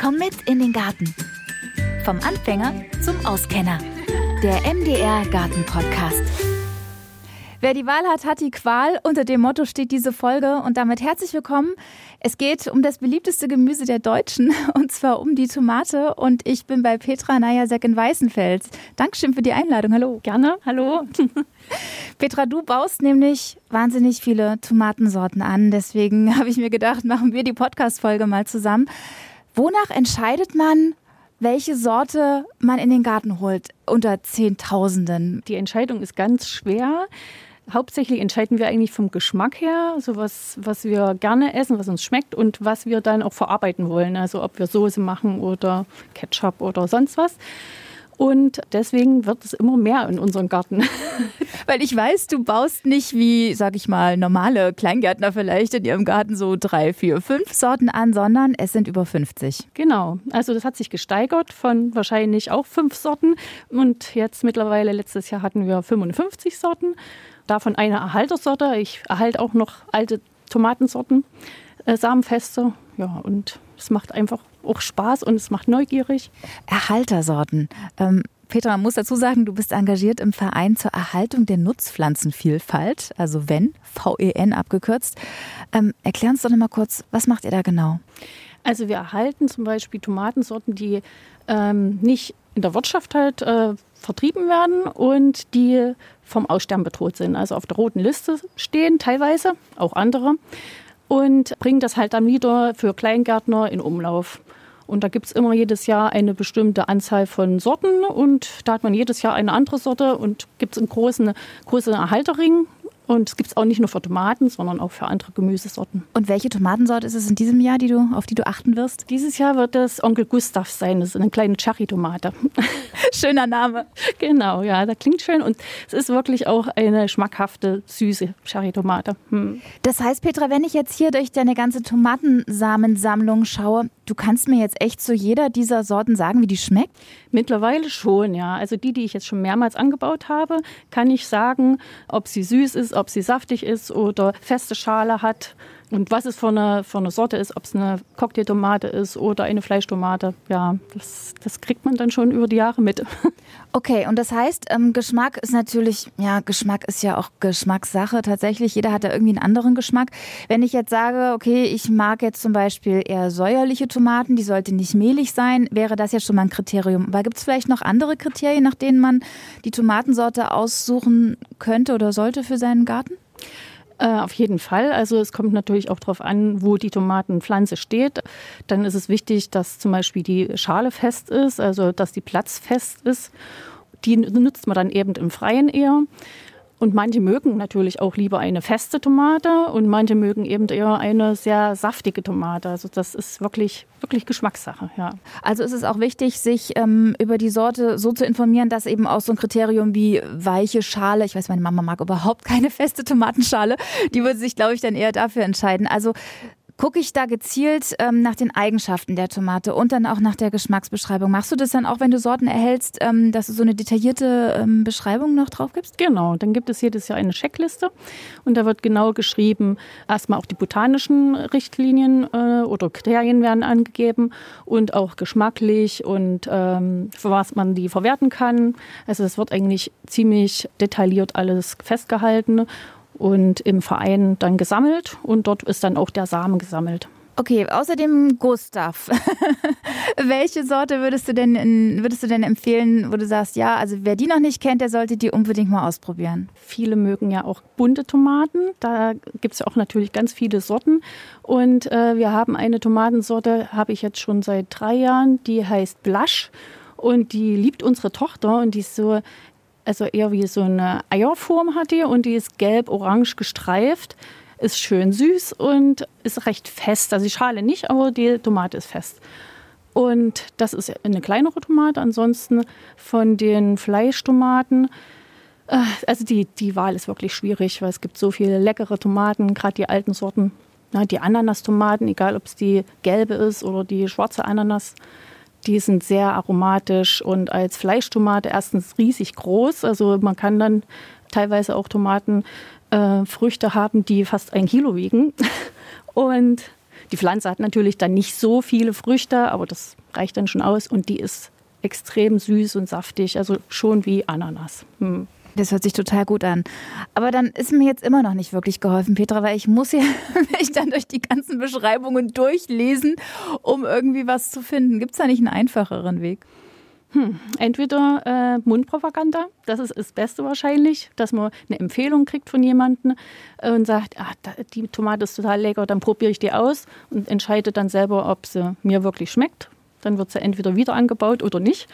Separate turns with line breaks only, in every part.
Komm mit in den Garten. Vom Anfänger zum Auskenner. Der MDR Garten Podcast.
Wer die Wahl hat, hat die Qual. Unter dem Motto steht diese Folge und damit herzlich willkommen. Es geht um das beliebteste Gemüse der Deutschen und zwar um die Tomate und ich bin bei Petra Najasek in Weißenfels. Dankeschön für die Einladung. Hallo.
Gerne. Hallo.
Petra, du baust nämlich wahnsinnig viele Tomatensorten an. Deswegen habe ich mir gedacht, machen wir die Podcast-Folge mal zusammen. Wonach entscheidet man, welche Sorte man in den Garten holt unter Zehntausenden?
Die Entscheidung ist ganz schwer. Hauptsächlich entscheiden wir eigentlich vom Geschmack her, so was, was wir gerne essen, was uns schmeckt und was wir dann auch verarbeiten wollen. Also ob wir Soße machen oder Ketchup oder sonst was. Und deswegen wird es immer mehr in unserem Garten.
Weil ich weiß, du baust nicht wie, sag ich mal, normale Kleingärtner vielleicht in ihrem Garten so drei, vier, fünf Sorten an, sondern es sind über 50.
Genau. Also das hat sich gesteigert von wahrscheinlich auch fünf Sorten. Und jetzt mittlerweile, letztes Jahr hatten wir 55 Sorten. Davon eine Erhaltersorte. Ich erhalte auch noch alte Tomatensorten, äh, Samenfeste. Ja, und es macht einfach auch Spaß und es macht neugierig.
Erhaltersorten. Ähm, Petra, man muss dazu sagen, du bist engagiert im Verein zur Erhaltung der Nutzpflanzenvielfalt, also WEN, V-E-N abgekürzt. Ähm, erklär uns doch noch mal kurz, was macht ihr da genau?
Also wir erhalten zum Beispiel Tomatensorten, die ähm, nicht in der Wirtschaft halt äh, vertrieben werden und die vom Aussterben bedroht sind. Also auf der roten Liste stehen teilweise, auch andere und bringen das halt dann wieder für Kleingärtner in Umlauf. Und da gibt es immer jedes Jahr eine bestimmte Anzahl von Sorten und da hat man jedes Jahr eine andere Sorte und gibt es einen großen, großen Erhalterring und es gibt es auch nicht nur für Tomaten, sondern auch für andere Gemüsesorten.
Und welche Tomatensorte ist es in diesem Jahr, die du, auf die du achten wirst?
Dieses Jahr wird es Onkel Gustav sein. Das ist eine kleine Cherry-Tomate.
Schöner Name.
Genau, ja, das klingt schön. Und es ist wirklich auch eine schmackhafte, süße Cherry-Tomate. Hm.
Das heißt, Petra, wenn ich jetzt hier durch deine ganze Tomatensamensammlung schaue, du kannst mir jetzt echt zu jeder dieser Sorten sagen, wie die schmeckt?
Mittlerweile schon, ja. Also die, die ich jetzt schon mehrmals angebaut habe, kann ich sagen, ob sie süß ist, ob sie saftig ist oder feste Schale hat. Und was es für eine, für eine Sorte ist, ob es eine Cocktailtomate ist oder eine Fleischtomate, ja, das, das kriegt man dann schon über die Jahre mit.
Okay, und das heißt, ähm, Geschmack ist natürlich, ja, Geschmack ist ja auch Geschmackssache tatsächlich. Jeder hat da irgendwie einen anderen Geschmack. Wenn ich jetzt sage, okay, ich mag jetzt zum Beispiel eher säuerliche Tomaten, die sollte nicht mehlig sein, wäre das ja schon mal ein Kriterium. Aber gibt es vielleicht noch andere Kriterien, nach denen man die Tomatensorte aussuchen könnte oder sollte für seinen Garten?
Äh, auf jeden Fall. Also es kommt natürlich auch darauf an, wo die Tomatenpflanze steht. Dann ist es wichtig, dass zum Beispiel die Schale fest ist, also dass die Platz fest ist. Die nutzt man dann eben im Freien eher. Und manche mögen natürlich auch lieber eine feste Tomate und manche mögen eben eher eine sehr saftige Tomate. Also das ist wirklich, wirklich Geschmackssache, ja.
Also ist es auch wichtig, sich ähm, über die Sorte so zu informieren, dass eben auch so ein Kriterium wie weiche Schale, ich weiß, meine Mama mag überhaupt keine feste Tomatenschale, die würde sich, glaube ich, dann eher dafür entscheiden. Also gucke ich da gezielt ähm, nach den Eigenschaften der Tomate und dann auch nach der Geschmacksbeschreibung. Machst du das dann auch, wenn du Sorten erhältst, ähm, dass du so eine detaillierte ähm, Beschreibung noch drauf gibst?
Genau, dann gibt es jedes Jahr eine Checkliste und da wird genau geschrieben, erstmal auch die botanischen Richtlinien äh, oder Kriterien werden angegeben und auch geschmacklich und ähm, für was man die verwerten kann. Also es wird eigentlich ziemlich detailliert alles festgehalten und im Verein dann gesammelt und dort ist dann auch der Samen gesammelt.
Okay, außerdem Gustav. Welche Sorte würdest du denn würdest du denn empfehlen, wo du sagst, ja, also wer die noch nicht kennt, der sollte die unbedingt mal ausprobieren?
Viele mögen ja auch bunte Tomaten. Da gibt es ja auch natürlich ganz viele Sorten. Und äh, wir haben eine Tomatensorte, habe ich jetzt schon seit drei Jahren, die heißt Blush. Und die liebt unsere Tochter und die ist so also eher wie so eine Eierform hat die und die ist gelb-orange gestreift, ist schön süß und ist recht fest. Also die Schale nicht, aber die Tomate ist fest. Und das ist eine kleinere Tomate. Ansonsten von den Fleischtomaten, äh, also die, die Wahl ist wirklich schwierig, weil es gibt so viele leckere Tomaten, gerade die alten Sorten. die Ananas-Tomaten, egal ob es die gelbe ist oder die schwarze Ananas, die sind sehr aromatisch und als Fleischtomate erstens riesig groß. Also man kann dann teilweise auch Tomatenfrüchte äh, haben, die fast ein Kilo wiegen. Und Die Pflanze hat natürlich dann nicht so viele Früchte, aber das reicht dann schon aus und die ist extrem süß und saftig, also schon wie Ananas. Hm.
Das hört sich total gut an. Aber dann ist mir jetzt immer noch nicht wirklich geholfen, Petra, weil ich muss ja mich dann durch die ganzen Beschreibungen durchlesen, um irgendwie was zu finden. Gibt es da nicht einen einfacheren Weg?
Hm, entweder äh, Mundpropaganda, das ist das Beste wahrscheinlich, dass man eine Empfehlung kriegt von jemandem und sagt, ah, die Tomate ist total lecker, dann probiere ich die aus und entscheide dann selber, ob sie mir wirklich schmeckt. Dann wird sie entweder wieder angebaut oder nicht.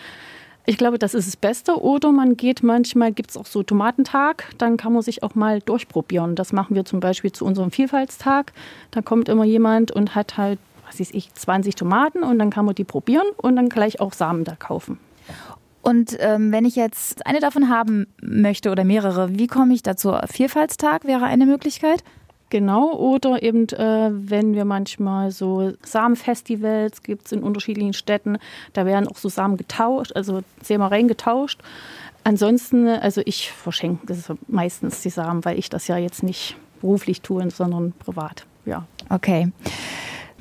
Ich glaube, das ist das Beste. Oder man geht manchmal, gibt es auch so Tomatentag, dann kann man sich auch mal durchprobieren. Das machen wir zum Beispiel zu unserem Vielfaltstag. Da kommt immer jemand und hat halt, was weiß ich, 20 Tomaten und dann kann man die probieren und dann gleich auch Samen da kaufen.
Und ähm, wenn ich jetzt eine davon haben möchte oder mehrere, wie komme ich dazu? Vielfaltstag wäre eine Möglichkeit?
Genau, oder eben, äh, wenn wir manchmal so Samenfestivals gibt es in unterschiedlichen Städten, da werden auch so Samen getauscht, also Sämereien getauscht. Ansonsten, also ich verschenke das meistens die Samen, weil ich das ja jetzt nicht beruflich tue, sondern privat. Ja.
Okay.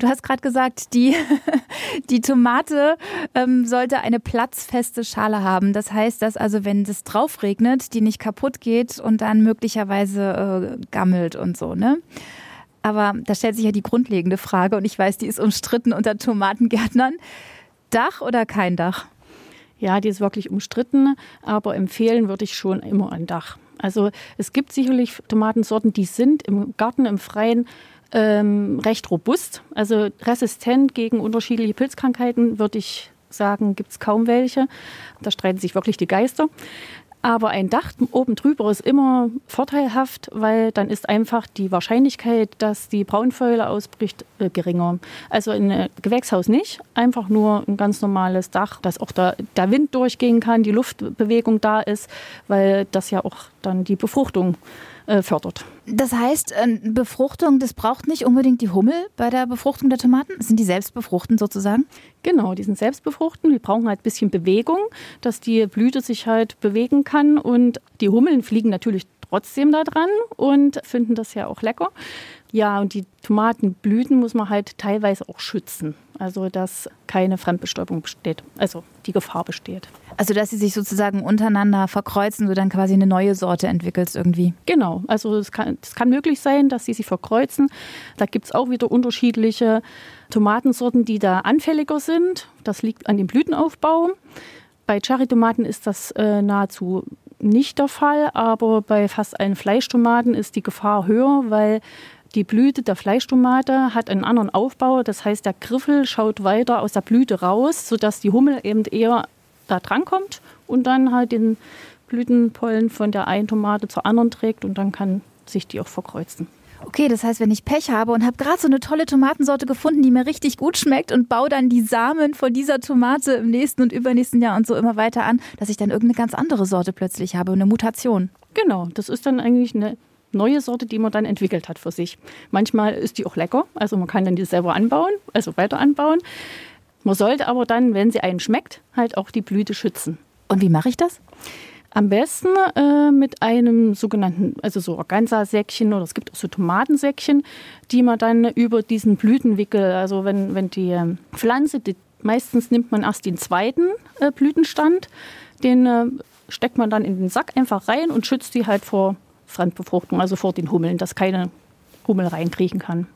Du hast gerade gesagt, die, die Tomate ähm, sollte eine platzfeste Schale haben. Das heißt, dass also, wenn es drauf regnet, die nicht kaputt geht und dann möglicherweise äh, gammelt und so, ne? Aber da stellt sich ja die grundlegende Frage und ich weiß, die ist umstritten unter Tomatengärtnern. Dach oder kein Dach?
Ja, die ist wirklich umstritten, aber empfehlen würde ich schon immer ein Dach. Also es gibt sicherlich Tomatensorten, die sind im Garten, im Freien ähm, recht robust, also resistent gegen unterschiedliche Pilzkrankheiten, würde ich sagen, gibt es kaum welche. Da streiten sich wirklich die Geister. Aber ein Dach oben drüber ist immer vorteilhaft, weil dann ist einfach die Wahrscheinlichkeit, dass die Braunfäule ausbricht, äh, geringer. Also ein Gewächshaus nicht, einfach nur ein ganz normales Dach, dass auch der, der Wind durchgehen kann, die Luftbewegung da ist, weil das ja auch dann die Befruchtung äh, fördert.
Das heißt, äh, Befruchtung, das braucht nicht unbedingt die Hummel bei der Befruchtung der Tomaten? Sind die selbst befruchten sozusagen?
Genau, die sind selbst befruchten. Die brauchen halt ein bisschen Bewegung, dass die Blüte sich halt bewegen kann. Und die Hummeln fliegen natürlich trotzdem da dran und finden das ja auch lecker. Ja, und die Tomatenblüten muss man halt teilweise auch schützen. Also, dass keine Fremdbestäubung besteht, also die Gefahr besteht.
Also, dass sie sich sozusagen untereinander verkreuzen, du dann quasi eine neue Sorte entwickelst irgendwie.
Genau, also es kann, es kann möglich sein, dass sie sich verkreuzen. Da gibt es auch wieder unterschiedliche Tomatensorten, die da anfälliger sind. Das liegt an dem Blütenaufbau. Bei Cherrytomaten ist das äh, nahezu nicht der Fall, aber bei fast allen Fleischtomaten ist die Gefahr höher, weil die Blüte der Fleischtomate hat einen anderen Aufbau. Das heißt, der Griffel schaut weiter aus der Blüte raus, sodass die Hummel eben eher da dran kommt und dann halt den Blütenpollen von der einen Tomate zur anderen trägt und dann kann sich die auch verkreuzen.
Okay, das heißt, wenn ich Pech habe und habe gerade so eine tolle Tomatensorte gefunden, die mir richtig gut schmeckt und baue dann die Samen von dieser Tomate im nächsten und übernächsten Jahr und so immer weiter an, dass ich dann irgendeine ganz andere Sorte plötzlich habe, eine Mutation.
Genau, das ist dann eigentlich eine neue Sorte, die man dann entwickelt hat für sich. Manchmal ist die auch lecker, also man kann dann die selber anbauen, also weiter anbauen. Man sollte aber dann, wenn sie einen schmeckt, halt auch die Blüte schützen.
Und wie mache ich das?
Am besten äh, mit einem sogenannten, also so Organza-Säckchen oder es gibt auch so Tomatensäckchen, die man dann über diesen Blütenwickel, also wenn, wenn die ähm, Pflanze, die, meistens nimmt man erst den zweiten äh, Blütenstand, den äh, steckt man dann in den Sack einfach rein und schützt die halt vor Fremdbefruchtung, also vor den Hummeln, dass keine Hummel reinkriechen kann.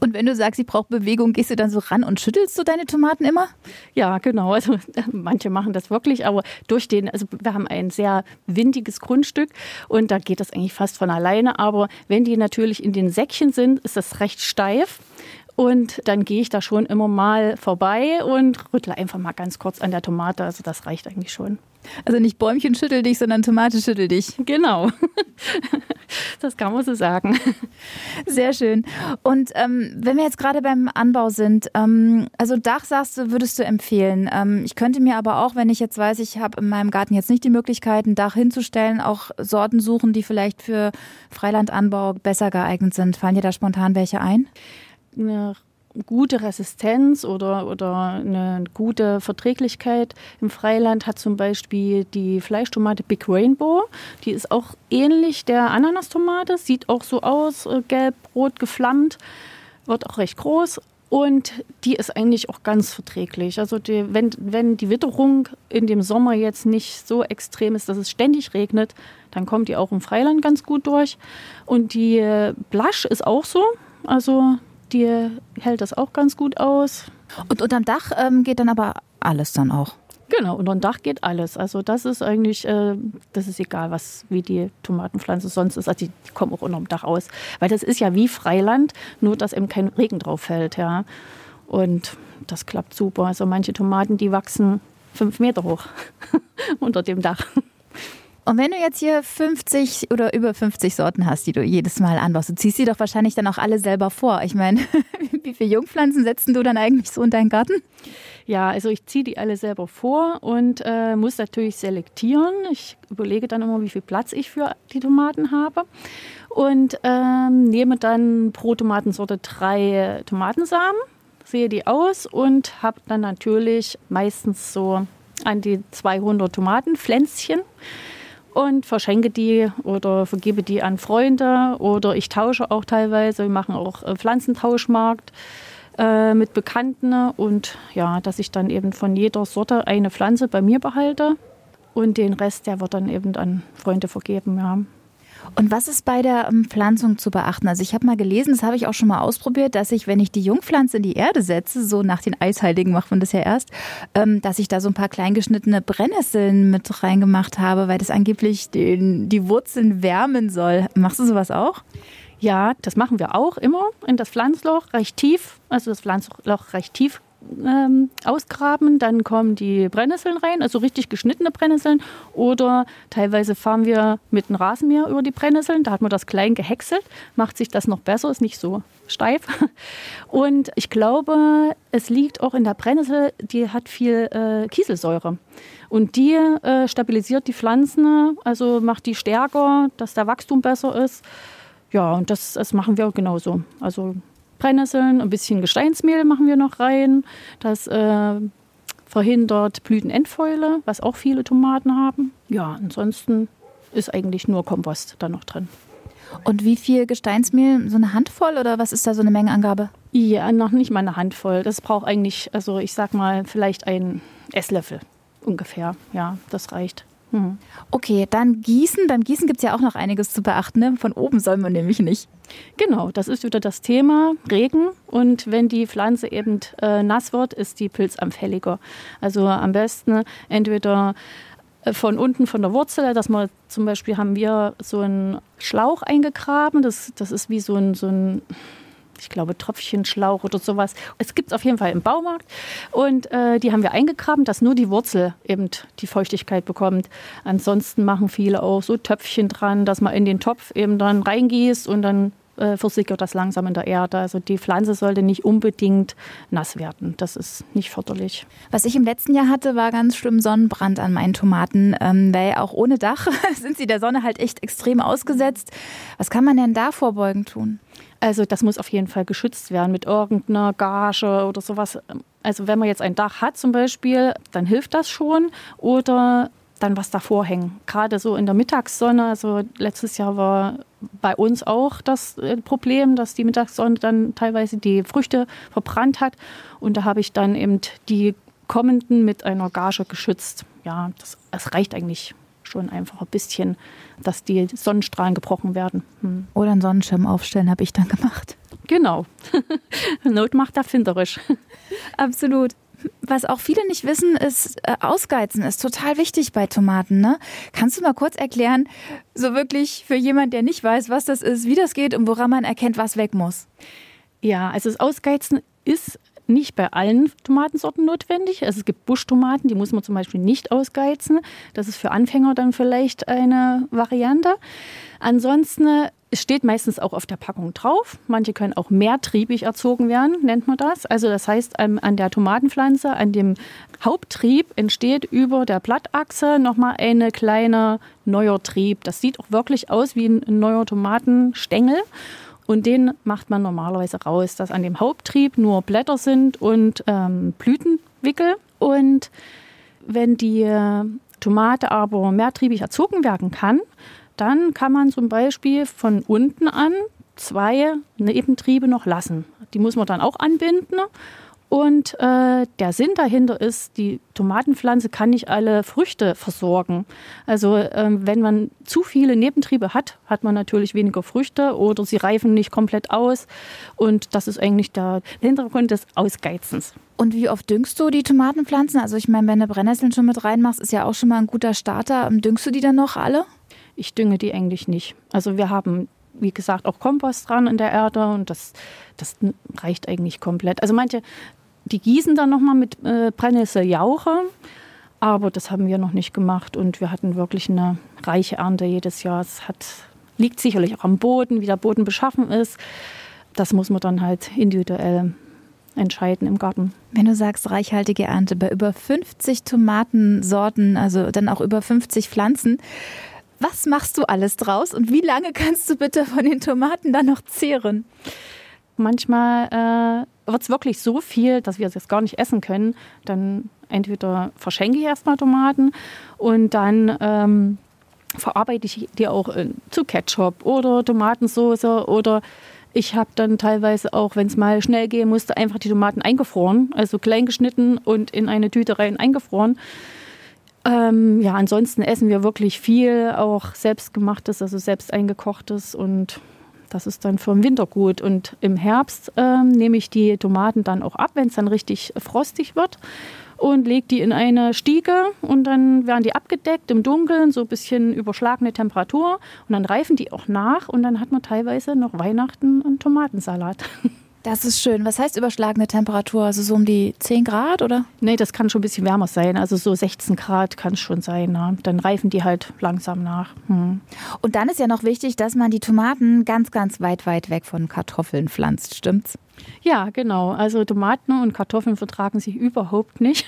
Und wenn du sagst, ich brauche Bewegung, gehst du dann so ran und schüttelst du deine Tomaten immer?
Ja, genau. Also manche machen das wirklich, aber durch den, also wir haben ein sehr windiges Grundstück und da geht das eigentlich fast von alleine. Aber wenn die natürlich in den Säckchen sind, ist das recht steif. Und dann gehe ich da schon immer mal vorbei und rüttle einfach mal ganz kurz an der Tomate. Also das reicht eigentlich schon.
Also nicht Bäumchen schüttel dich, sondern Tomate schüttel dich.
Genau. Das kann man so sagen.
Sehr schön. Und ähm, wenn wir jetzt gerade beim Anbau sind, ähm, also Dach sagst du, würdest du empfehlen. Ähm, ich könnte mir aber auch, wenn ich jetzt weiß, ich habe in meinem Garten jetzt nicht die Möglichkeit, ein Dach hinzustellen, auch Sorten suchen, die vielleicht für Freilandanbau besser geeignet sind. Fallen dir da spontan welche ein?
Eine gute Resistenz oder, oder eine gute Verträglichkeit im Freiland hat zum Beispiel die Fleischtomate Big Rainbow. Die ist auch ähnlich der Ananastomate, sieht auch so aus, äh, gelb-rot geflammt, wird auch recht groß. Und die ist eigentlich auch ganz verträglich. Also die, wenn, wenn die Witterung in dem Sommer jetzt nicht so extrem ist, dass es ständig regnet, dann kommt die auch im Freiland ganz gut durch. Und die Blasch ist auch so. Also die hält das auch ganz gut aus.
Und unterm Dach ähm, geht dann aber alles dann auch.
Genau, unter dem Dach geht alles. Also das ist eigentlich, äh, das ist egal, was wie die Tomatenpflanze sonst ist. Also die, die kommen auch unter dem Dach aus. Weil das ist ja wie Freiland, nur dass eben kein Regen drauf fällt. Ja. Und das klappt super. Also manche Tomaten, die wachsen fünf Meter hoch unter dem Dach.
Und wenn du jetzt hier 50 oder über 50 Sorten hast, die du jedes Mal anbaust, du ziehst sie doch wahrscheinlich dann auch alle selber vor. Ich meine, wie viele Jungpflanzen setzen du dann eigentlich so in deinen Garten?
Ja, also ich ziehe die alle selber vor und äh, muss natürlich selektieren. Ich überlege dann immer, wie viel Platz ich für die Tomaten habe und ähm, nehme dann pro Tomatensorte drei Tomatensamen, sehe die aus und habe dann natürlich meistens so an die 200 Tomatenpflänzchen und verschenke die oder vergebe die an Freunde oder ich tausche auch teilweise. Wir machen auch äh, Pflanzentauschmarkt äh, mit Bekannten und ja, dass ich dann eben von jeder Sorte eine Pflanze bei mir behalte und den Rest, der wird dann eben an Freunde vergeben. Ja.
Und was ist bei der ähm, Pflanzung zu beachten? Also ich habe mal gelesen, das habe ich auch schon mal ausprobiert, dass ich, wenn ich die Jungpflanze in die Erde setze, so nach den Eisheiligen macht man das ja erst, ähm, dass ich da so ein paar kleingeschnittene Brennnesseln mit reingemacht habe, weil das angeblich den, die Wurzeln wärmen soll. Machst du sowas auch?
Ja, das machen wir auch immer in das Pflanzloch recht tief, also das Pflanzloch recht tief ähm, ausgraben, dann kommen die Brennnesseln rein, also richtig geschnittene Brennnesseln. Oder teilweise fahren wir mit einem Rasenmäher über die Brennnesseln, da hat man das klein gehäckselt, macht sich das noch besser, ist nicht so steif. Und ich glaube, es liegt auch in der Brennnessel, die hat viel äh, Kieselsäure. Und die äh, stabilisiert die Pflanzen, also macht die stärker, dass der Wachstum besser ist. Ja, und das, das machen wir genauso. Also Brennnesseln, ein bisschen Gesteinsmehl machen wir noch rein. Das äh, verhindert Blütenendfäule, was auch viele Tomaten haben. Ja, ansonsten ist eigentlich nur Kompost da noch drin.
Und wie viel Gesteinsmehl? So eine Handvoll oder was ist da so eine Mengenangabe?
Ja, noch nicht mal eine Handvoll. Das braucht eigentlich, also ich sag mal, vielleicht ein Esslöffel ungefähr. Ja, das reicht.
Mhm. Okay, dann Gießen. Beim Gießen gibt es ja auch noch einiges zu beachten. Ne? Von oben soll man nämlich nicht.
Genau, das ist wieder das Thema Regen. Und wenn die Pflanze eben äh, nass wird, ist die pilzanfälliger. Also am besten entweder äh, von unten von der Wurzel, dass man zum Beispiel haben wir so einen Schlauch eingegraben. Das, das ist wie so ein, so ein ich glaube, Tröpfchenschlauch oder sowas. Es gibt es auf jeden Fall im Baumarkt. Und äh, die haben wir eingegraben, dass nur die Wurzel eben die Feuchtigkeit bekommt. Ansonsten machen viele auch so Töpfchen dran, dass man in den Topf eben dann reingießt und dann äh, versickert das langsam in der Erde. Also die Pflanze sollte nicht unbedingt nass werden. Das ist nicht förderlich.
Was ich im letzten Jahr hatte, war ganz schlimm Sonnenbrand an meinen Tomaten, ähm, weil auch ohne Dach sind sie der Sonne halt echt extrem ausgesetzt. Was kann man denn da vorbeugend tun?
Also das muss auf jeden Fall geschützt werden mit irgendeiner Gage oder sowas. Also wenn man jetzt ein Dach hat zum Beispiel, dann hilft das schon. Oder dann was davor hängen. Gerade so in der Mittagssonne. Also letztes Jahr war bei uns auch das äh, Problem, dass die Mittagssonne dann teilweise die Früchte verbrannt hat. Und da habe ich dann eben die kommenden mit einer Gage geschützt. Ja, das, das reicht eigentlich schon einfach ein bisschen, dass die Sonnenstrahlen gebrochen werden.
Hm. Oder einen Sonnenschirm aufstellen, habe ich dann gemacht.
Genau. Not macht erfinderisch.
Absolut. Was auch viele nicht wissen, ist, äh, Ausgeizen ist total wichtig bei Tomaten. Ne? Kannst du mal kurz erklären, so wirklich für jemanden, der nicht weiß, was das ist, wie das geht und woran man erkennt, was weg muss?
Ja, also das Ausgeizen ist nicht bei allen Tomatensorten notwendig. Also es gibt Buschtomaten, die muss man zum Beispiel nicht ausgeizen. Das ist für Anfänger dann vielleicht eine Variante. Ansonsten es steht meistens auch auf der Packung drauf. Manche können auch mehrtriebig erzogen werden, nennt man das. Also das heißt, an der Tomatenpflanze, an dem Haupttrieb entsteht über der Blattachse nochmal eine kleine neuer Trieb. Das sieht auch wirklich aus wie ein neuer Tomatenstängel. Und den macht man normalerweise raus, dass an dem Haupttrieb nur Blätter sind und ähm, Blütenwickel. Und wenn die Tomate aber mehrtriebig erzogen werden kann, dann kann man zum Beispiel von unten an zwei Nebentriebe noch lassen. Die muss man dann auch anbinden. Und äh, der Sinn dahinter ist, die Tomatenpflanze kann nicht alle Früchte versorgen. Also ähm, wenn man zu viele Nebentriebe hat, hat man natürlich weniger Früchte oder sie reifen nicht komplett aus. Und das ist eigentlich der Hintergrund des Ausgeizens.
Und wie oft düngst du die Tomatenpflanzen? Also ich meine, wenn du Brennnesseln schon mit reinmachst, ist ja auch schon mal ein guter Starter. Düngst du die dann noch alle?
Ich dünge die eigentlich nicht. Also wir haben wie gesagt, auch Kompost dran in der Erde und das, das reicht eigentlich komplett. Also manche, die gießen dann nochmal mit äh, Brennnesseljauche, aber das haben wir noch nicht gemacht und wir hatten wirklich eine reiche Ernte jedes Jahr. Es hat, liegt sicherlich auch am Boden, wie der Boden beschaffen ist. Das muss man dann halt individuell entscheiden im Garten.
Wenn du sagst reichhaltige Ernte bei über 50 Tomatensorten, also dann auch über 50 Pflanzen, was machst du alles draus und wie lange kannst du bitte von den Tomaten dann noch zehren?
Manchmal äh, wird es wirklich so viel, dass wir es jetzt gar nicht essen können. Dann entweder verschenke ich erstmal Tomaten und dann ähm, verarbeite ich die auch zu Ketchup oder Tomatensauce oder ich habe dann teilweise auch, wenn es mal schnell gehen musste, einfach die Tomaten eingefroren, also klein geschnitten und in eine Tüte rein eingefroren. Ähm, ja, ansonsten essen wir wirklich viel, auch selbstgemachtes, also selbst eingekochtes und das ist dann für den Winter gut. Und im Herbst ähm, nehme ich die Tomaten dann auch ab, wenn es dann richtig frostig wird und lege die in eine Stiege und dann werden die abgedeckt im Dunkeln, so ein bisschen überschlagene Temperatur und dann reifen die auch nach und dann hat man teilweise noch Weihnachten einen Tomatensalat.
Das ist schön. Was heißt überschlagene Temperatur? Also so um die 10 Grad oder?
Nee, das kann schon ein bisschen wärmer sein. Also so 16 Grad kann es schon sein. Ne? Dann reifen die halt langsam nach. Hm.
Und dann ist ja noch wichtig, dass man die Tomaten ganz, ganz weit, weit weg von Kartoffeln pflanzt. Stimmt's?
Ja, genau. Also Tomaten und Kartoffeln vertragen sich überhaupt nicht.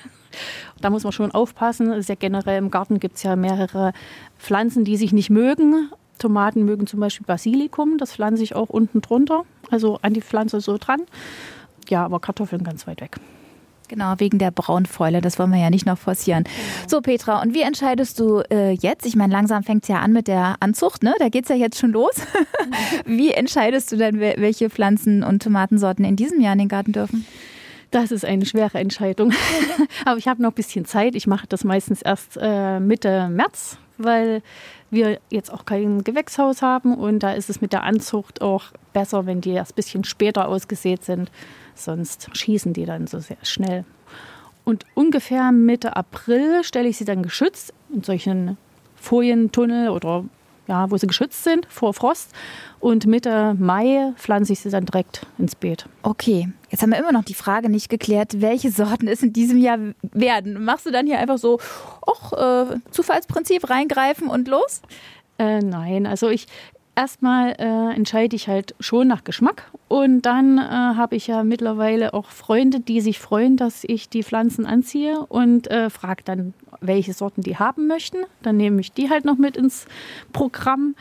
Da muss man schon aufpassen. Also ja generell im Garten gibt es ja mehrere Pflanzen, die sich nicht mögen. Tomaten mögen zum Beispiel Basilikum, das pflanze ich auch unten drunter, also an die Pflanze so dran. Ja, aber Kartoffeln ganz weit weg.
Genau, wegen der Braunfäule. Das wollen wir ja nicht noch forcieren. Genau. So, Petra, und wie entscheidest du äh, jetzt? Ich meine, langsam fängt es ja an mit der Anzucht, ne? Da geht es ja jetzt schon los. wie entscheidest du denn, welche Pflanzen und Tomatensorten in diesem Jahr in den Garten dürfen?
Das ist eine schwere Entscheidung. Aber ich habe noch ein bisschen Zeit. Ich mache das meistens erst äh, Mitte März, weil wir jetzt auch kein Gewächshaus haben und da ist es mit der Anzucht auch besser, wenn die erst ein bisschen später ausgesät sind. Sonst schießen die dann so sehr schnell. Und ungefähr Mitte April stelle ich sie dann geschützt in solchen Folientunnel oder ja, wo sie geschützt sind vor Frost. Und Mitte Mai pflanze ich sie dann direkt ins Beet.
Okay, jetzt haben wir immer noch die Frage nicht geklärt, welche Sorten es in diesem Jahr werden. Machst du dann hier einfach so, och, äh, Zufallsprinzip reingreifen und los?
Äh, nein, also ich, erstmal äh, entscheide ich halt schon nach Geschmack und dann äh, habe ich ja mittlerweile auch Freunde, die sich freuen, dass ich die Pflanzen anziehe und äh, frage dann, welche Sorten die haben möchten. Dann nehme ich die halt noch mit ins Programm.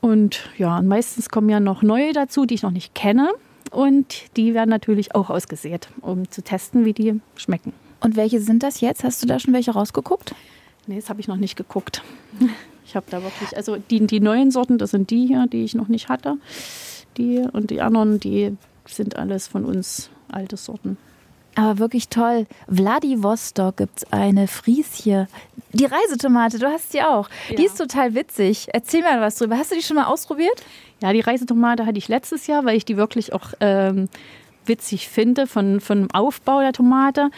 Und ja, und meistens kommen ja noch neue dazu, die ich noch nicht kenne. Und die werden natürlich auch ausgesät, um zu testen, wie die schmecken.
Und welche sind das jetzt? Hast du da schon welche rausgeguckt?
Nee, das habe ich noch nicht geguckt. Ich habe da wirklich, also die, die neuen Sorten, das sind die hier, die ich noch nicht hatte. Die und die anderen, die sind alles von uns alte Sorten.
Aber wirklich toll. Vladivostok gibt es eine Friesie. Die Reisetomate, du hast die auch. Ja. Die ist total witzig. Erzähl mal was drüber. Hast du die schon mal ausprobiert?
Ja, die Reisetomate hatte ich letztes Jahr, weil ich die wirklich auch ähm, witzig finde von, von dem Aufbau der Tomate.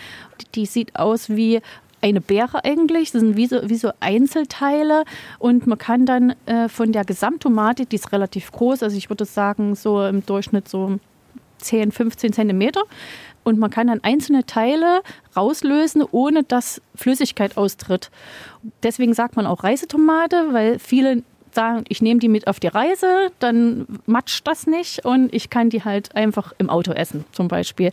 Die sieht aus wie eine Beere eigentlich. Das sind wie so, wie so Einzelteile. Und man kann dann äh, von der Gesamttomate, die ist relativ groß, also ich würde sagen so im Durchschnitt so 10, 15 Zentimeter. Und man kann dann einzelne Teile rauslösen, ohne dass Flüssigkeit austritt. Deswegen sagt man auch Reisetomate, weil viele sagen, ich nehme die mit auf die Reise, dann matscht das nicht und ich kann die halt einfach im Auto essen, zum Beispiel.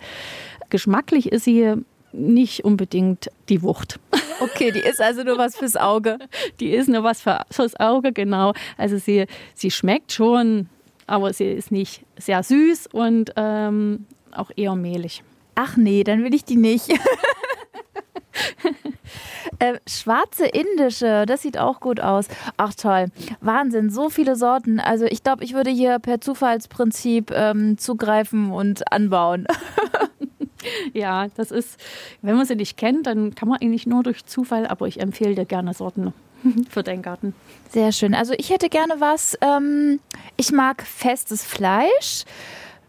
Geschmacklich ist sie nicht unbedingt die Wucht.
Okay, die ist also nur was fürs Auge.
Die ist nur was für, fürs Auge, genau. Also sie, sie schmeckt schon, aber sie ist nicht sehr süß und ähm, auch eher mehlig.
Ach nee, dann will ich die nicht. Äh, schwarze indische, das sieht auch gut aus. Ach toll, Wahnsinn, so viele Sorten. Also ich glaube, ich würde hier per Zufallsprinzip ähm, zugreifen und anbauen.
ja, das ist, wenn man sie nicht kennt, dann kann man eigentlich nur durch Zufall, aber ich empfehle dir gerne Sorten für deinen Garten.
Sehr schön. Also ich hätte gerne was, ähm, ich mag festes Fleisch.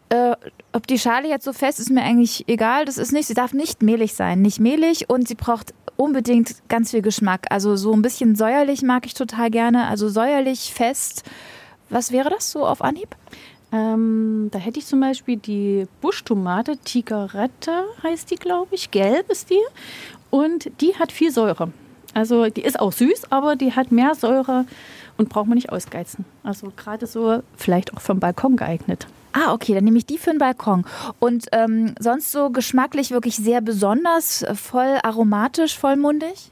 Äh, ob die Schale jetzt so fest ist, mir eigentlich egal. Das ist nicht, sie darf nicht mehlig sein. Nicht mehlig und sie braucht unbedingt ganz viel Geschmack. Also so ein bisschen säuerlich mag ich total gerne. Also säuerlich, fest. Was wäre das so auf Anhieb?
Ähm, da hätte ich zum Beispiel die Buschtomate, Tigerette heißt die, glaube ich. Gelb ist die. Und die hat viel Säure. Also die ist auch süß, aber die hat mehr Säure und braucht man nicht ausgeizen. Also gerade so vielleicht auch für den Balkon geeignet.
Ah, okay, dann nehme ich die für den Balkon. Und ähm, sonst so geschmacklich wirklich sehr besonders, äh, voll aromatisch, vollmundig?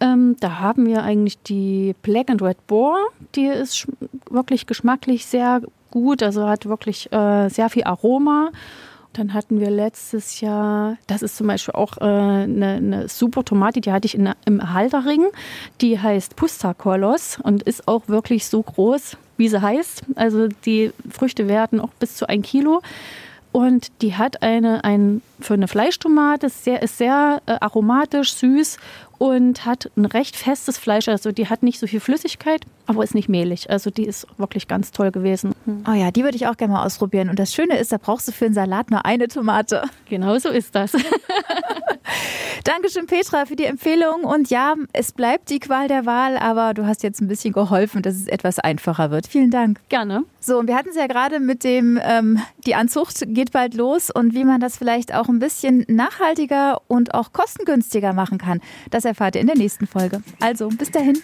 Ähm, da haben wir eigentlich die Black and Red Boar. Die ist wirklich geschmacklich sehr gut, also hat wirklich äh, sehr viel Aroma. Dann hatten wir letztes Jahr, das ist zum Beispiel auch äh, eine, eine, super Tomate, die hatte ich in, im Halterring. Die heißt Pustakolos und ist auch wirklich so groß, wie sie heißt. Also die Früchte werden auch bis zu ein Kilo. Und die hat eine, ein, für eine Fleischtomate, sehr, ist sehr äh, aromatisch, süß und hat ein recht festes Fleisch. Also die hat nicht so viel Flüssigkeit, aber ist nicht mehlig. Also die ist wirklich ganz toll gewesen.
Hm. Oh ja, die würde ich auch gerne mal ausprobieren. Und das Schöne ist, da brauchst du für einen Salat nur eine Tomate.
Genau so ist das.
Dankeschön, Petra, für die Empfehlung. Und ja, es bleibt die Qual der Wahl, aber du hast jetzt ein bisschen geholfen, dass es etwas einfacher wird. Vielen Dank.
Gerne.
So, und wir hatten es ja gerade mit dem, ähm, die Anzucht geht bald los und wie man das vielleicht auch ein bisschen nachhaltiger und auch kostengünstiger machen kann. Das erfahrt ihr in der nächsten Folge. Also, bis dahin.